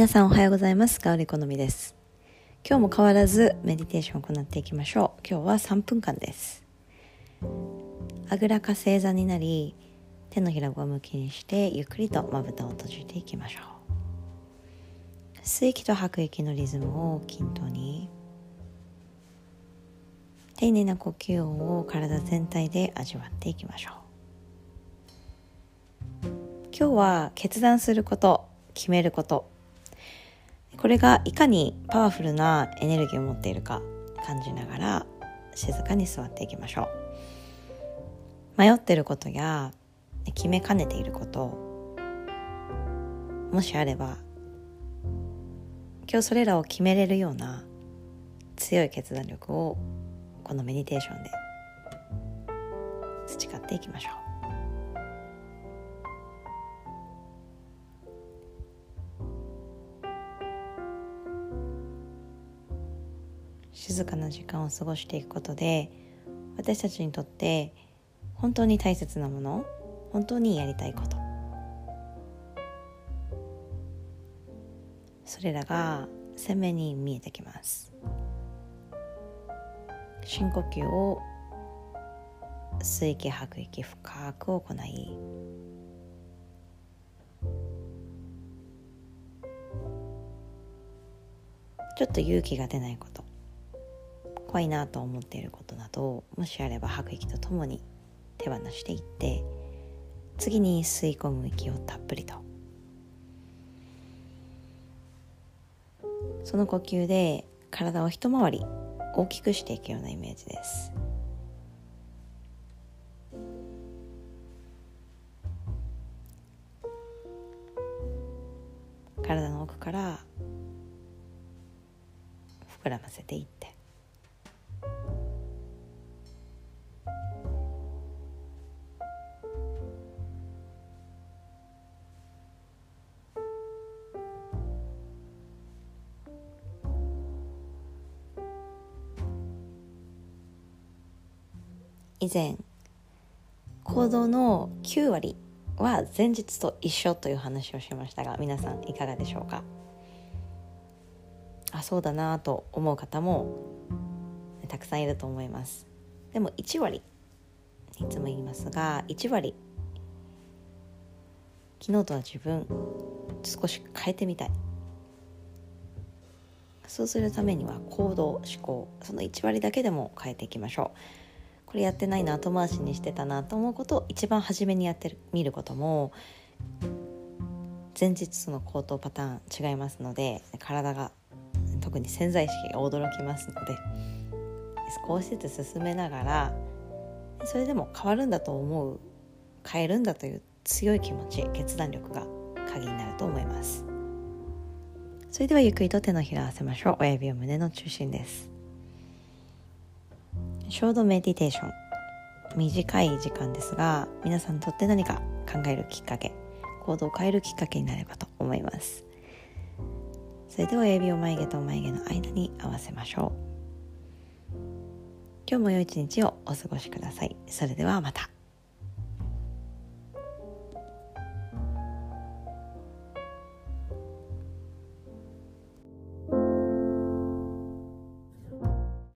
皆さんおはようございます。香り好みです。今日も変わらずメディテーションを行っていきましょう。今日は3分間です。あぐらか正座になり手のひらを向きにしてゆっくりとまぶたを閉じていきましょう。吸息と吐く息のリズムを均等に。丁寧な呼吸音を体全体で味わっていきましょう。今日は決断すること決めること。これがいかにパワフルなエネルギーを持っているか感じながら静かに座っていきましょう。迷ってることや決めかねていることもしあれば今日それらを決めれるような強い決断力をこのメディテーションで培っていきましょう。静かな時間を過ごしていくことで私たちにとって本当に大切なもの本当にやりたいこと。それらが鮮明に見えてきます。深呼吸を吸い息吐く息深く行いちょっと勇気が出ないこと。怖いなと思っていることなどもしあれば吐く息とともに手放していって次に吸い込む息をたっぷりと。その呼吸で体を一回り大きくしていくようなイメージです。体の奥から膨らませていって。以前行動の9割は前日と一緒という話をしましたが皆さんいかがでしょうか？あそうだなと思う方もたくさんいると思います。でも1割いつも言いますが1割昨日とは自分少し変えてみたい。そうするためには行動思考その1割だけでも変えていきましょう。これやってないな後回しにしてたなと思うことを一番初めにやってみることも前日との行動パターン違いますので体が特に潜在意識が驚きますので少しずつ進めながらそれでも変わるんだと思う変えるんだという強い気持ち決断力が鍵になると思います。それではゆっくりと手のひらを合わせましょう。親指を胸の中心です。ショートメディテーション。短い時間ですが皆さんにとって何か考えるきっかけ行動を変えるきっかけになればと思います。それでは指を眉毛と眉毛の間に合わせましょう。今日も良い一日をお過ごしください。それではまた。